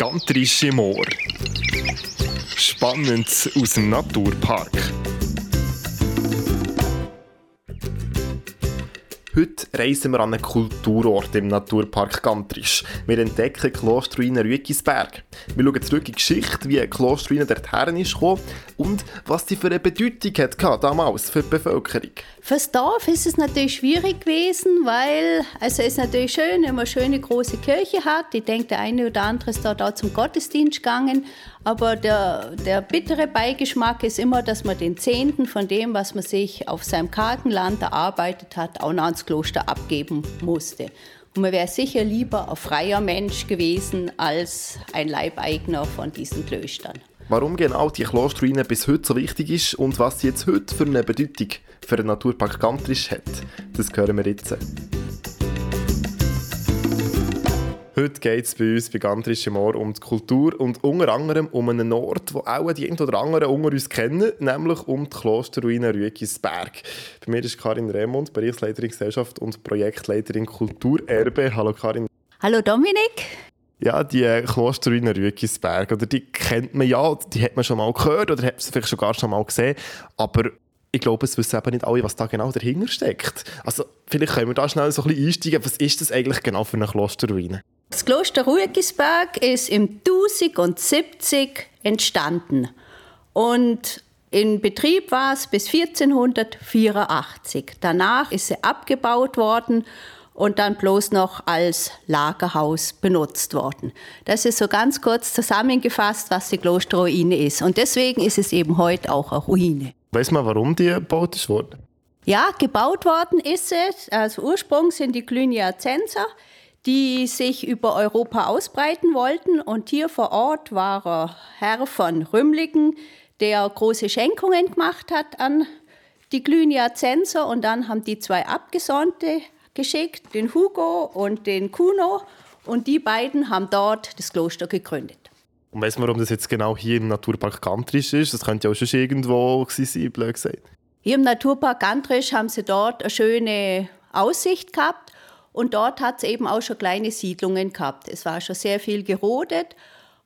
Gantrische Moor. Spannend aus dem Naturpark. Heute reisen wir an einen Kulturort im Naturpark Gantrisch. Wir entdecken Klosterruine Rüegisberg. Wir schauen zurück in die Geschichte, wie Klosterruine dorthin ist und was die für eine Bedeutung hat damals für die Bevölkerung. Fürs Dorf ist es natürlich schwierig gewesen, weil also es ist natürlich schön, wenn man eine schöne große Kirche hat. Ich denke, der eine oder andere ist dort auch zum Gottesdienst gegangen. Aber der, der bittere Beigeschmack ist immer, dass man den Zehnten von dem, was man sich auf seinem kargen Land erarbeitet hat, auch noch ans Kloster abgeben musste. Und man wäre sicher lieber ein freier Mensch gewesen als ein Leibeigner von diesen Klöstern. Warum genau die Klosterruine bis heute so wichtig ist und was sie jetzt heute für eine Bedeutung für den Naturpark Gantrisch hat, das hören wir jetzt. Heute geht es bei uns bei Gantrische Moor um die Kultur und unter anderem um einen Ort, wo auch die ein oder anderen unter uns kennen, nämlich um die Klosterruine Rüegisberg. Bei mir ist Karin Remund, Bereichsleiterin Gesellschaft und Projektleiterin Kulturerbe. Hallo Karin. Hallo Dominik. Ja, die Klosterruine Rüegisberg, oder die kennt man ja, die hat man schon mal gehört oder hat sie vielleicht schon gar schon mal gesehen, aber ich glaube, es wissen eben nicht alle, was da genau dahinter steckt. Also vielleicht können wir da schnell so ein bisschen einsteigen, was ist das eigentlich genau für eine Klosterruine? Das Kloster Ruegisberg ist im 1070 entstanden und in Betrieb war es bis 1484. Danach ist sie abgebaut worden und dann bloß noch als Lagerhaus benutzt worden. Das ist so ganz kurz zusammengefasst, was die Klosterruine ist. Und deswegen ist es eben heute auch eine Ruine. Weiß man, warum die gebaut ist worden? Ja, gebaut worden ist es. Also Ursprung sind die Cluniacenser die sich über Europa ausbreiten wollten. Und hier vor Ort war er Herr von Rümligen, der große Schenkungen gemacht hat an die Glüniacenser. Und dann haben die zwei Abgesandte geschickt, den Hugo und den Kuno. Und die beiden haben dort das Kloster gegründet. Und weißt du, warum das jetzt genau hier im Naturpark Gantrisch ist? Das könnte ja auch schon irgendwo sein, blöd gesagt. Hier im Naturpark Gantrisch haben sie dort eine schöne Aussicht gehabt. Und dort hat es eben auch schon kleine Siedlungen gehabt. Es war schon sehr viel gerodet.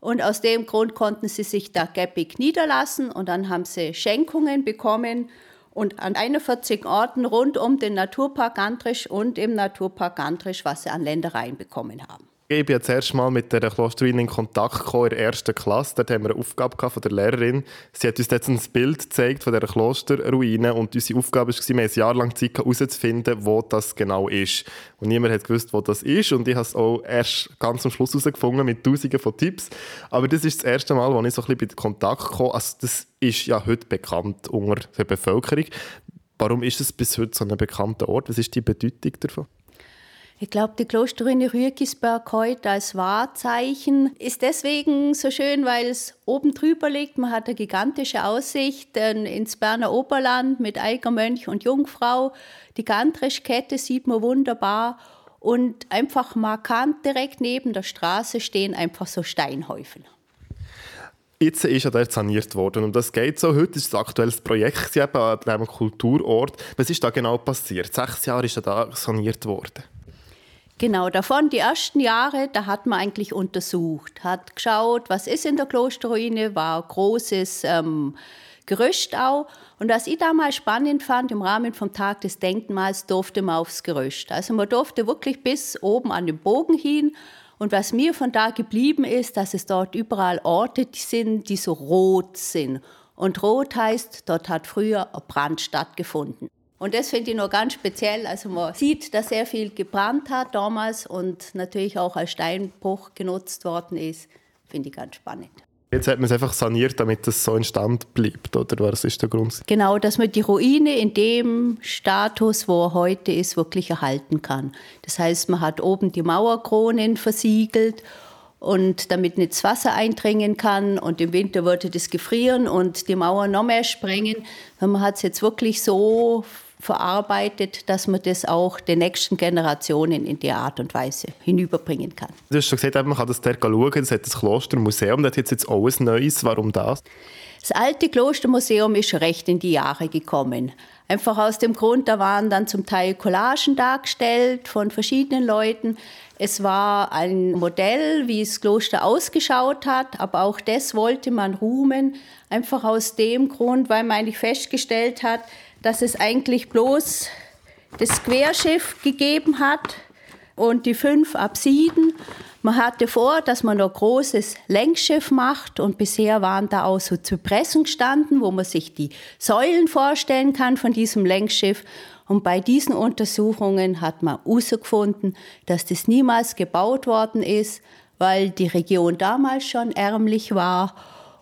Und aus dem Grund konnten sie sich da geppig niederlassen. Und dann haben sie Schenkungen bekommen. Und an 41 Orten rund um den Naturpark Gantrisch und im Naturpark Gantrisch, was sie an Ländereien bekommen haben. Ich bin jetzt erst mal mit der Klosterruine in Kontakt gekommen, in der ersten Klasse. Dort haben wir eine Aufgabe von der Lehrerin. Sie hat uns jetzt ein Bild gezeigt von dieser Klosterruine und unsere Aufgabe war, wir ein Jahr lang Zeit herauszufinden, wo das genau ist. Und niemand hat gewusst, wo das ist und ich habe es auch erst ganz am Schluss herausgefunden mit tausenden von Tipps. Aber das ist das erste Mal, wo ich so ein bisschen in Kontakt gekommen Also das ist ja heute bekannt unter der Bevölkerung. Warum ist es bis heute so ein bekannter Ort? Was ist die Bedeutung davon? Ich glaube, die Klosterruine Rüegisberg heute als Wahrzeichen ist deswegen so schön, weil es oben drüber liegt. Man hat eine gigantische Aussicht ins Berner Oberland mit Eigermönch und Jungfrau. Die Gantrischkette sieht man wunderbar. Und einfach markant direkt neben der Straße stehen einfach so Steinhäufel. Jetzt ist er dort saniert worden und das geht so. Heute ist ein aktuelles Projekt an diesem Kulturort. Was ist da genau passiert? Sechs Jahre ist er da saniert worden. Genau, davon die ersten Jahre, da hat man eigentlich untersucht, hat geschaut, was ist in der Klosterruine, war großes ähm, Gerüst auch. Und was ich damals spannend fand, im Rahmen vom Tag des Denkmals durfte man aufs Gerüst. Also man durfte wirklich bis oben an den Bogen hin. Und was mir von da geblieben ist, dass es dort überall Orte sind, die so rot sind. Und rot heißt, dort hat früher ein Brand stattgefunden. Und das finde ich noch ganz speziell. Also man sieht, dass sehr viel gebrannt hat damals und natürlich auch als Steinbruch genutzt worden ist. Finde ich ganz spannend. Jetzt hat man es einfach saniert, damit es so in Stand bleibt, oder was ist der Grund? Genau, dass man die Ruine in dem Status, wo er heute ist, wirklich erhalten kann. Das heißt, man hat oben die Mauerkronen versiegelt und damit nicht das Wasser eindringen kann und im Winter würde das gefrieren und die Mauer noch mehr sprengen. Man hat es jetzt wirklich so verarbeitet, dass man das auch den nächsten Generationen in der Art und Weise hinüberbringen kann. Du hast schon gesagt, man kann das dort schauen, das hat das Klostermuseum, das hat jetzt ein neues. Warum das? Das alte Klostermuseum ist schon recht in die Jahre gekommen. Einfach aus dem Grund, da waren dann zum Teil Collagen dargestellt von verschiedenen Leuten. Es war ein Modell, wie das Kloster ausgeschaut hat, aber auch das wollte man ruhmen, einfach aus dem Grund, weil man eigentlich festgestellt hat, dass es eigentlich bloß das Querschiff gegeben hat und die fünf Apsiden. Man hatte vor, dass man ein großes Längsschiff macht und bisher waren da auch so Zypressen gestanden, wo man sich die Säulen vorstellen kann von diesem Längsschiff. Und bei diesen Untersuchungen hat man herausgefunden, dass das niemals gebaut worden ist, weil die Region damals schon ärmlich war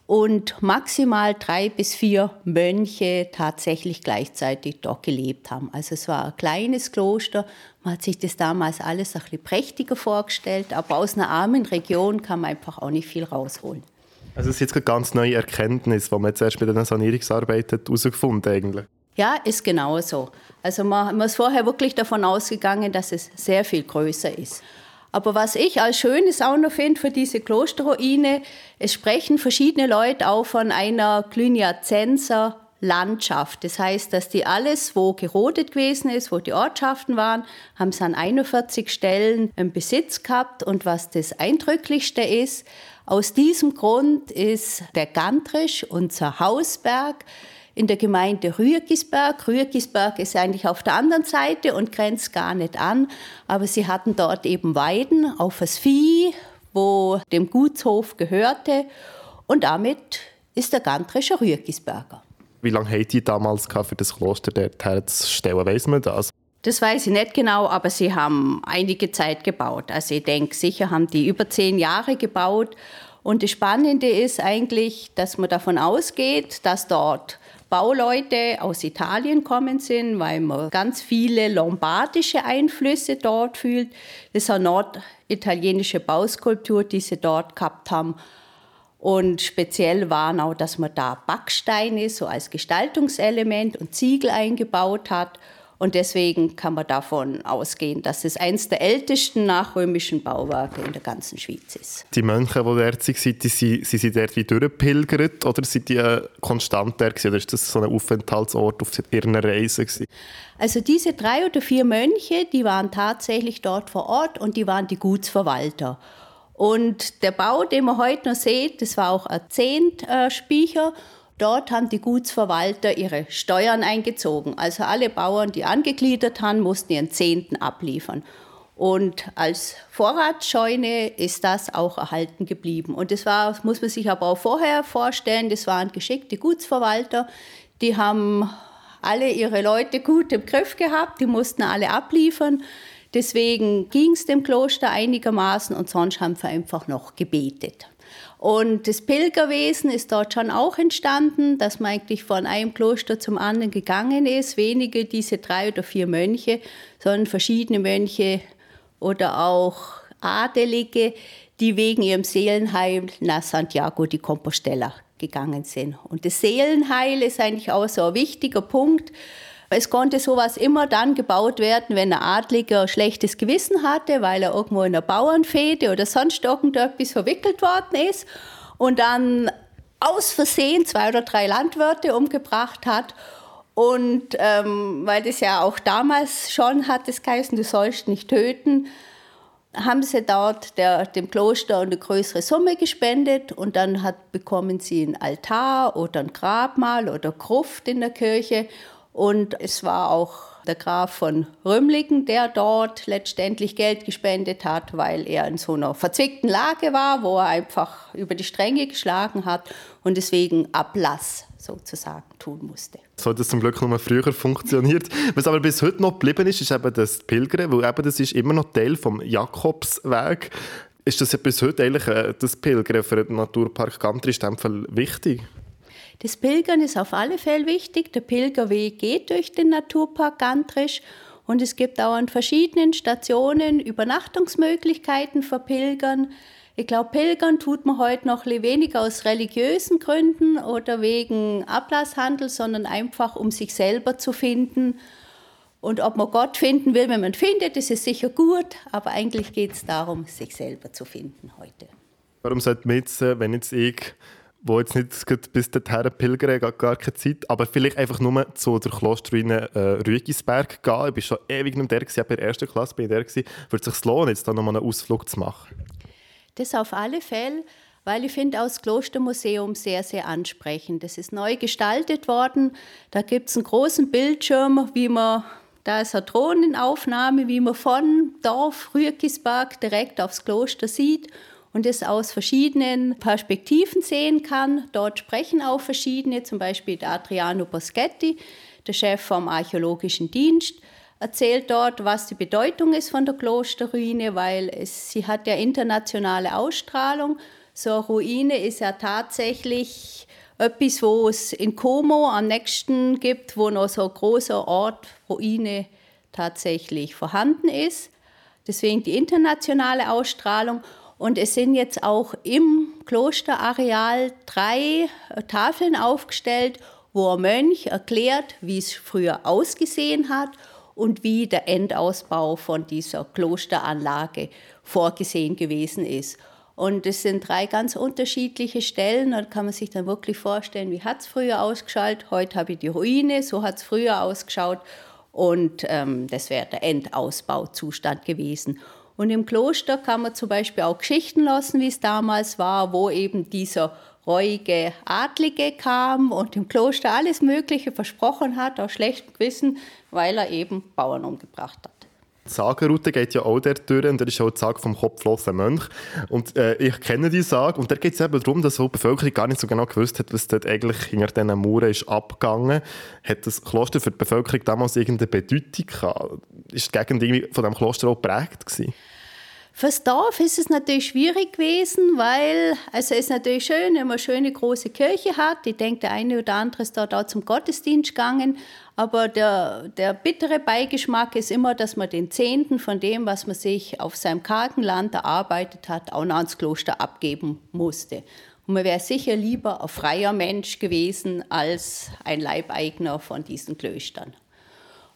und maximal drei bis vier Mönche tatsächlich gleichzeitig dort gelebt haben. Also es war ein kleines Kloster. Man hat sich das damals alles ein bisschen prächtiger vorgestellt, aber aus einer armen Region kann man einfach auch nicht viel rausholen. Also es ist jetzt eine ganz neue Erkenntnis, die man jetzt erst bei den Sanierungsarbeiten herausgefunden eigentlich. Ja, ist genau so. Also man, man ist vorher wirklich davon ausgegangen, dass es sehr viel größer ist. Aber was ich als Schönes auch noch finde für diese Klosterruine, es sprechen verschiedene Leute auch von einer Cluniacenser Landschaft. Das heißt, dass die alles, wo gerodet gewesen ist, wo die Ortschaften waren, haben sie an 41 Stellen einen Besitz gehabt. Und was das Eindrücklichste ist, aus diesem Grund ist der Gantrisch, unser Hausberg, in der Gemeinde Rüegisberg. Rüegisberg ist eigentlich auf der anderen Seite und grenzt gar nicht an, aber sie hatten dort eben Weiden auf das Vieh, wo dem Gutshof gehörte und damit ist der Gantrischer Rüegisberger. Wie lange haben die damals für das Kloster dort herzustellen? Weiss man das? Das weiß ich nicht genau, aber sie haben einige Zeit gebaut. Also ich denke, sicher haben die über zehn Jahre gebaut. Und das Spannende ist eigentlich, dass man davon ausgeht, dass dort Bauleute aus Italien kommen sind, weil man ganz viele lombardische Einflüsse dort fühlt. Das ist eine norditalienische Bauskulptur, die sie dort gehabt haben. Und speziell waren auch, dass man da Backsteine so als Gestaltungselement und Ziegel eingebaut hat. Und deswegen kann man davon ausgehen, dass es eines der ältesten nachrömischen Bauwerke in der ganzen Schweiz ist. Die Mönche, die dort waren, die, sind, sind sie dort wie durchgepilgert oder sind die äh, konstant dort gewesen, oder ist das so ein Aufenthaltsort auf ihren Reisen gewesen? Also diese drei oder vier Mönche, die waren tatsächlich dort vor Ort und die waren die Gutsverwalter. Und der Bau, den man heute noch sieht, das war auch ein Zehntspeicher. Dort haben die Gutsverwalter ihre Steuern eingezogen. Also alle Bauern, die angegliedert haben, mussten ihren Zehnten abliefern. Und als Vorratsscheune ist das auch erhalten geblieben. Und das war, muss man sich aber auch vorher vorstellen, das waren geschickte Gutsverwalter, die haben alle ihre Leute gut im Griff gehabt, die mussten alle abliefern. Deswegen ging es dem Kloster einigermaßen und sonst haben wir einfach noch gebetet. Und das Pilgerwesen ist dort schon auch entstanden, dass man eigentlich von einem Kloster zum anderen gegangen ist. Wenige diese drei oder vier Mönche, sondern verschiedene Mönche oder auch Adelige, die wegen ihrem Seelenheil nach Santiago de Compostela gegangen sind. Und das Seelenheil ist eigentlich auch so ein wichtiger Punkt, es konnte sowas immer dann gebaut werden, wenn ein Adliger schlechtes Gewissen hatte, weil er irgendwo in einer Bauernfehde oder sonst irgendetwas verwickelt worden ist und dann aus Versehen zwei oder drei Landwirte umgebracht hat. Und ähm, weil das ja auch damals schon hat es geheißen, du sollst nicht töten, haben sie dort der, dem Kloster eine größere Summe gespendet und dann hat, bekommen sie ein Altar oder ein Grabmal oder Gruft in der Kirche und es war auch der Graf von Römlingen, der dort letztendlich Geld gespendet hat, weil er in so einer verzwickten Lage war, wo er einfach über die Stränge geschlagen hat und deswegen Ablass sozusagen tun musste. So hat das zum Glück nur früher funktioniert. Was aber bis heute noch geblieben ist, ist eben das Pilgern, weil eben das ist immer noch Teil vom Jakobsweg. Ist das ja bis heute eigentlich äh, das Pilgern für den Naturpark Gantrisch wichtig? Das Pilgern ist auf alle Fälle wichtig. Der Pilgerweg geht durch den Naturpark Gantrisch und es gibt auch an verschiedenen Stationen Übernachtungsmöglichkeiten für Pilgern. Ich glaube, Pilgern tut man heute noch weniger aus religiösen Gründen oder wegen Ablasshandel, sondern einfach, um sich selber zu finden. Und ob man Gott finden will, wenn man findet, ist sicher gut, aber eigentlich geht es darum, sich selber zu finden heute. Warum sollte man jetzt, äh, wenn jetzt ich wo jetzt nicht bis dorthin pilgern, gar, gar keine Zeit, aber vielleicht einfach nur zu der Klosterruine äh, Rügisberg gehen. Ich war schon ewig nicht der, gewesen, bei der ersten Klasse bin ich der. Würde es sich lohnen, jetzt da nochmal einen Ausflug zu machen? Das auf alle Fälle, weil ich finde auch das Klostermuseum sehr, sehr ansprechend. Das ist neu gestaltet worden. Da gibt es einen großen Bildschirm, wie man da ist eine Drohnenaufnahme, wie man von Dorf Rügisberg direkt aufs Kloster sieht und es aus verschiedenen Perspektiven sehen kann. Dort sprechen auch verschiedene, zum Beispiel der Adriano Boschetti, der Chef vom Archäologischen Dienst, erzählt dort, was die Bedeutung ist von der Klosterruine, weil es, sie hat ja internationale Ausstrahlung. So eine Ruine ist ja tatsächlich etwas, wo es in Como am nächsten gibt, wo noch so ein großer Ort, Ruine tatsächlich vorhanden ist. Deswegen die internationale Ausstrahlung. Und es sind jetzt auch im Klosterareal drei äh, Tafeln aufgestellt, wo ein Mönch erklärt, wie es früher ausgesehen hat und wie der Endausbau von dieser Klosteranlage vorgesehen gewesen ist. Und es sind drei ganz unterschiedliche Stellen. Da kann man sich dann wirklich vorstellen, wie hat es früher ausgeschaut. Heute habe ich die Ruine, so hat es früher ausgeschaut. Und ähm, das wäre der Endausbauzustand gewesen. Und im Kloster kann man zum Beispiel auch Geschichten lassen, wie es damals war, wo eben dieser reuige Adlige kam und im Kloster alles Mögliche versprochen hat, aus schlechtem Gewissen, weil er eben Bauern umgebracht hat. Die Sagenroute geht ja auch dort durch und da ist auch die Sage vom kopflosen Mönch. Und äh, ich kenne die Sage und da geht es eben darum, dass die Bevölkerung gar nicht so genau gewusst hat, was dort eigentlich hinter diesen Mauern ist abgegangen. Hat das Kloster für die Bevölkerung damals irgendeine Bedeutung gehabt? Ist die Gegend irgendwie von diesem Kloster auch geprägt gewesen? Fürs Dorf ist es natürlich schwierig gewesen, weil also es ist natürlich schön, wenn man eine schöne große Kirche hat. Ich denke, der eine oder andere ist dort auch zum Gottesdienst gegangen. Aber der, der bittere Beigeschmack ist immer, dass man den Zehnten von dem, was man sich auf seinem kargen Land erarbeitet hat, auch noch ans Kloster abgeben musste. Und man wäre sicher lieber ein freier Mensch gewesen als ein Leibeigner von diesen Klöstern.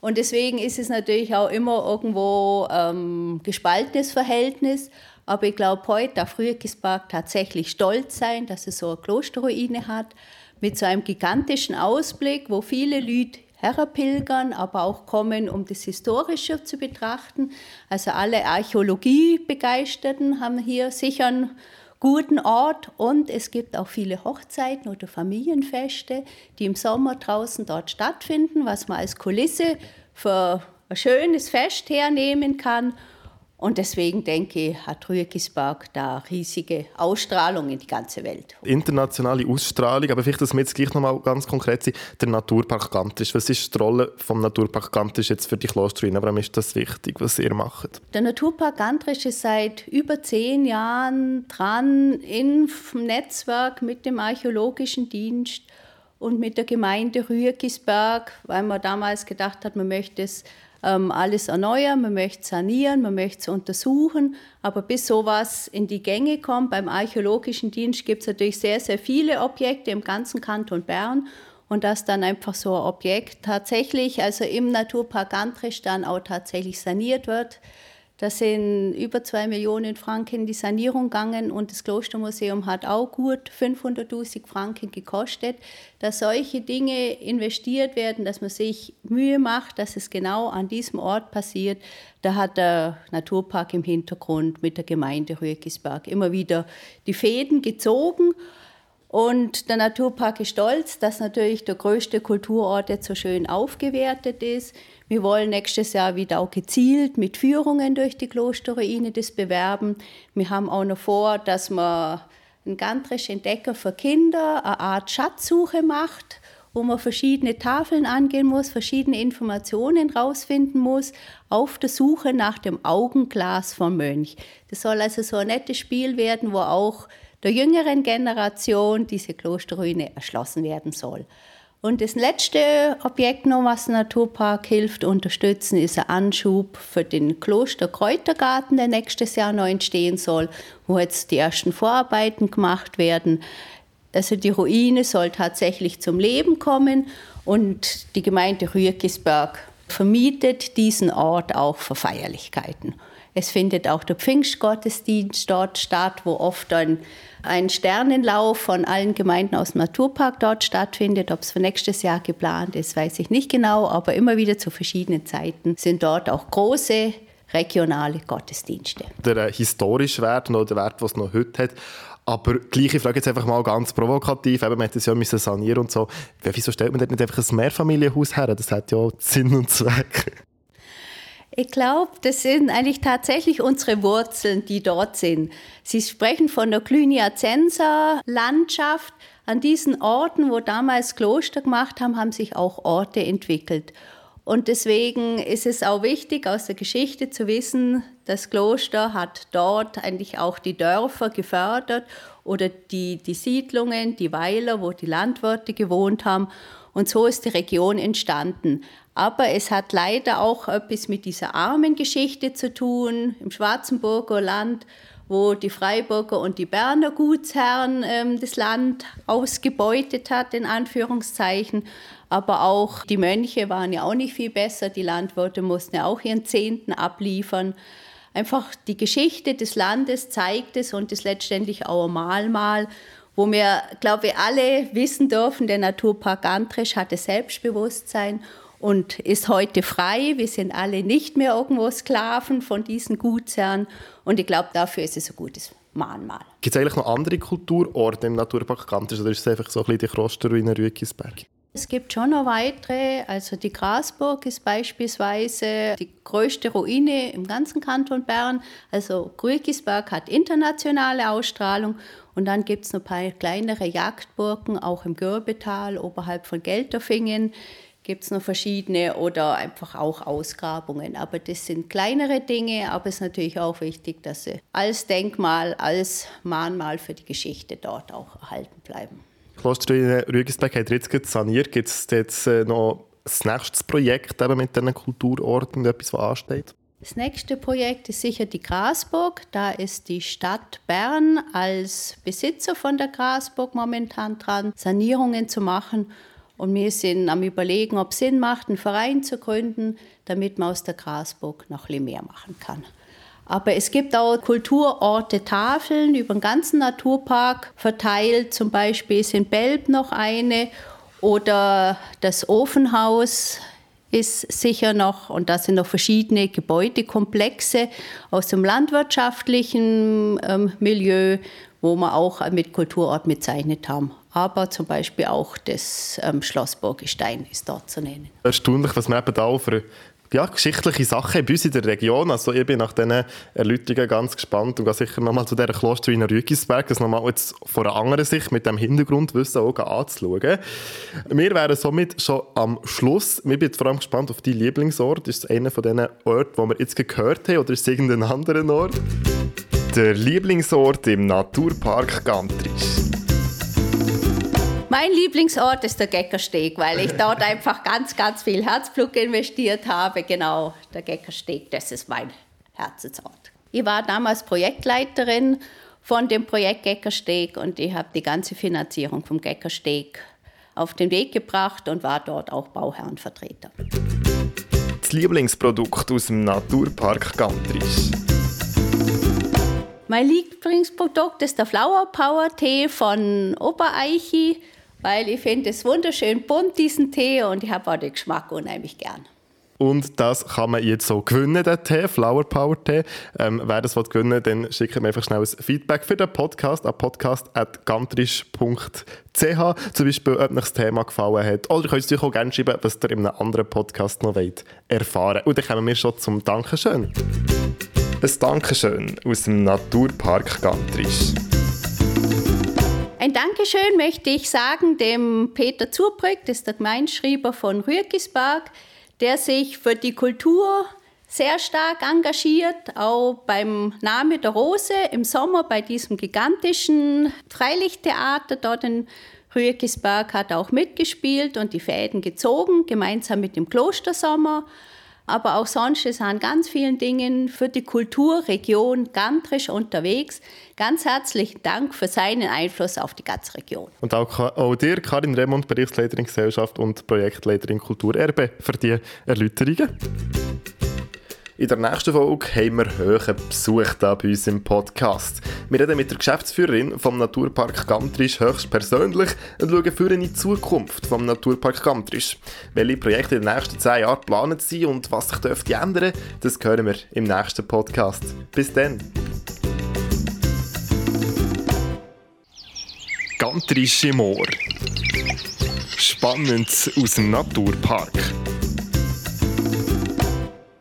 Und deswegen ist es natürlich auch immer irgendwo ähm, gespaltenes Verhältnis. Aber ich glaube, heute darf Rüegisberg tatsächlich stolz sein, dass es so eine Klosterruine hat, mit so einem gigantischen Ausblick, wo viele Leute herpilgern, aber auch kommen, um das Historische zu betrachten. Also alle Archäologie-Begeisterten haben hier sicher einen guten Ort und es gibt auch viele Hochzeiten oder Familienfeste, die im Sommer draußen dort stattfinden, was man als Kulisse für ein schönes Fest hernehmen kann. Und deswegen denke ich, hat Rüegisberg da riesige Ausstrahlung in die ganze Welt. Internationale Ausstrahlung, aber vielleicht, dass wir jetzt gleich nochmal ganz konkret sind, der Naturpark Gantrisch. Was ist die Rolle vom Naturpark Gantrisch jetzt für die Klosterruine? Warum ist das wichtig, was ihr macht? Der Naturpark Gantrisch ist seit über zehn Jahren dran im Netzwerk mit dem Archäologischen Dienst und mit der Gemeinde Rüegisberg, weil man damals gedacht hat, man möchte es ähm, alles erneuern, man möchte sanieren, man möchte es untersuchen. Aber bis sowas in die Gänge kommt, beim Archäologischen Dienst gibt es natürlich sehr, sehr viele Objekte im ganzen Kanton Bern. Und dass dann einfach so ein Objekt tatsächlich, also im Naturpark Gantrisch dann auch tatsächlich saniert wird, das sind über zwei Millionen Franken in die Sanierung gegangen und das Klostermuseum hat auch gut 500.000 Franken gekostet. Dass solche Dinge investiert werden, dass man sich Mühe macht, dass es genau an diesem Ort passiert, da hat der Naturpark im Hintergrund mit der Gemeinde Rüegisberg immer wieder die Fäden gezogen. Und der Naturpark ist stolz, dass natürlich der größte Kulturort jetzt so schön aufgewertet ist. Wir wollen nächstes Jahr wieder auch gezielt mit Führungen durch die Klosterruine das bewerben. Wir haben auch noch vor, dass man einen Gantrisch Entdecker für Kinder eine Art Schatzsuche macht, wo man verschiedene Tafeln angehen muss, verschiedene Informationen rausfinden muss, auf der Suche nach dem Augenglas vom Mönch. Das soll also so ein nettes Spiel werden, wo auch der jüngeren Generation diese Klosterruine erschlossen werden soll. Und das letzte Objekt noch, was Naturpark hilft, unterstützen, ist ein Anschub für den Klosterkräutergarten, der nächstes Jahr noch entstehen soll, wo jetzt die ersten Vorarbeiten gemacht werden. Also die Ruine soll tatsächlich zum Leben kommen und die Gemeinde Rüegisberg vermietet diesen Ort auch für Feierlichkeiten. Es findet auch der Pfingstgottesdienst dort statt, wo oft ein, ein Sternenlauf von allen Gemeinden aus dem Naturpark dort stattfindet. Ob es für nächstes Jahr geplant ist, weiß ich nicht genau, aber immer wieder zu verschiedenen Zeiten sind dort auch große regionale Gottesdienste. Der äh, historische Wert oder der Wert, den es noch heute hat, aber gleiche Frage jetzt einfach mal ganz provokativ. Eben, man hätte es ja müssen sanieren und so. Wieso stellt man dort nicht einfach ein Mehrfamilienhaus her? Das hat ja Sinn und Zweck. Ich glaube, das sind eigentlich tatsächlich unsere Wurzeln, die dort sind. Sie sprechen von der Cluniacenser Landschaft. An diesen Orten, wo damals Kloster gemacht haben, haben sich auch Orte entwickelt. Und deswegen ist es auch wichtig, aus der Geschichte zu wissen, das Kloster hat dort eigentlich auch die Dörfer gefördert oder die, die Siedlungen, die Weiler, wo die Landwirte gewohnt haben. Und so ist die Region entstanden. Aber es hat leider auch etwas mit dieser armen Geschichte zu tun im Schwarzenburger Land, wo die Freiburger und die Berner Gutsherren ähm, das Land ausgebeutet hat, in Anführungszeichen. Aber auch die Mönche waren ja auch nicht viel besser. Die Landwirte mussten ja auch ihren Zehnten abliefern. Einfach die Geschichte des Landes zeigt es und ist letztendlich auch ein Mahlmal, wo wir, glaube ich, alle wissen dürfen, der Naturpark Antrisch hatte Selbstbewusstsein und ist heute frei. Wir sind alle nicht mehr irgendwo Sklaven von diesen Gutsherren. Und ich glaube, dafür ist es ein gutes Mahnmal. Gibt es eigentlich noch andere Kulturorte im Naturpark Gantisch oder ist es einfach so ein bisschen die Klosterruine Rüegisberg? Es gibt schon noch weitere. Also die Grasburg ist beispielsweise die größte Ruine im ganzen Kanton Bern. Also Rüegisberg hat internationale Ausstrahlung. Und dann gibt es noch ein paar kleinere Jagdburgen, auch im Görbetal, oberhalb von Gelterfingen gibt es noch verschiedene oder einfach auch Ausgrabungen. Aber das sind kleinere Dinge, aber es ist natürlich auch wichtig, dass sie als Denkmal, als Mahnmal für die Geschichte dort auch erhalten bleiben. Kloster Rügisberg hat jetzt saniert. Gibt es jetzt äh, noch das nächste Projekt eben mit diesen Kulturorten, etwas, was ansteht? Das nächste Projekt ist sicher die Grasburg. Da ist die Stadt Bern als Besitzer von der Grasburg momentan dran, Sanierungen zu machen. Und wir sind am Überlegen, ob es Sinn macht, einen Verein zu gründen, damit man aus der Grasburg noch ein mehr machen kann. Aber es gibt auch Kulturorte, Tafeln über den ganzen Naturpark verteilt. Zum Beispiel ist in Belb noch eine oder das Ofenhaus ist sicher noch, und da sind noch verschiedene Gebäudekomplexe aus dem landwirtschaftlichen ähm, Milieu, wo wir auch mit Kulturort bezeichnet haben aber zum Beispiel auch das ähm, Schloss Burgestein ist dort zu nennen. Erstaunlich, was man eben da für ja, geschichtliche Sachen bei uns in der Region. Also ich bin nach diesen Erläuterungen ganz gespannt und gehe sicher nochmal zu dieser Klosterruine Rügisberg, das nochmal jetzt von einer anderen Sicht mit dem Hintergrundwissen auch anzuschauen. Wir wären somit schon am Schluss. Wir sind vor allem gespannt auf deinen Lieblingsort. Ist es einer von diesen Orten, die wir jetzt gehört haben oder ist es irgendein anderer Ort? Der Lieblingsort im Naturpark Gantrisch. Mein Lieblingsort ist der Geckersteg, weil ich dort einfach ganz, ganz viel Herzblut investiert habe. Genau, der Geckersteg, das ist mein Herzensort. Ich war damals Projektleiterin von dem Projekt Geckersteg und ich habe die ganze Finanzierung vom Geckersteg auf den Weg gebracht und war dort auch Bauherrenvertreter. Das Lieblingsprodukt aus dem Naturpark Gantrisch. Mein Lieblingsprodukt ist der Flower Power Tee von Obereichi weil ich finde es wunderschön bunt, diesen Tee, und ich habe auch den Geschmack unheimlich gern. Und das kann man jetzt so gewinnen, den Tee, Flower Power Tee. Ähm, wer das gewinnen will, dann schickt mir einfach schnell ein Feedback für den Podcast an podcast.gantrisch.ch. Zum Beispiel, ob euch das Thema gefallen hat. Oder ihr könnt es auch gerne schreiben, was ihr in einem anderen Podcast noch wollt erfahren Und dann kommen wir schon zum Dankeschön. Ein Dankeschön aus dem Naturpark Gantrisch. Dankeschön möchte ich sagen dem Peter Zurbrück, das ist der Gemeinschreiber von Rüegisberg, der sich für die Kultur sehr stark engagiert, auch beim Name der Rose im Sommer bei diesem gigantischen Freilichttheater dort in Rüegisberg hat auch mitgespielt und die Fäden gezogen, gemeinsam mit dem Klostersommer aber auch sonst ist an ganz vielen Dingen für die Kulturregion Gantrisch unterwegs. Ganz herzlichen Dank für seinen Einfluss auf die ganze Region. Und auch, auch dir, Karin Remund, Berichtsleiterin Gesellschaft und Projektleiterin Kulturerbe, für die Erläuterungen. In der nächsten Folge haben wir hohen Besuch da bei uns im Podcast. Wir reden mit der Geschäftsführerin vom Naturpark Gamtrisch höchstpersönlich und schauen für in die Zukunft vom Naturpark Gamtrisch. Welche Projekte in den nächsten zehn Jahren geplant sind und was sich dürfte ändern, das hören wir im nächsten Podcast. Bis dann! Gantrische Moor. Spannend aus dem Naturpark.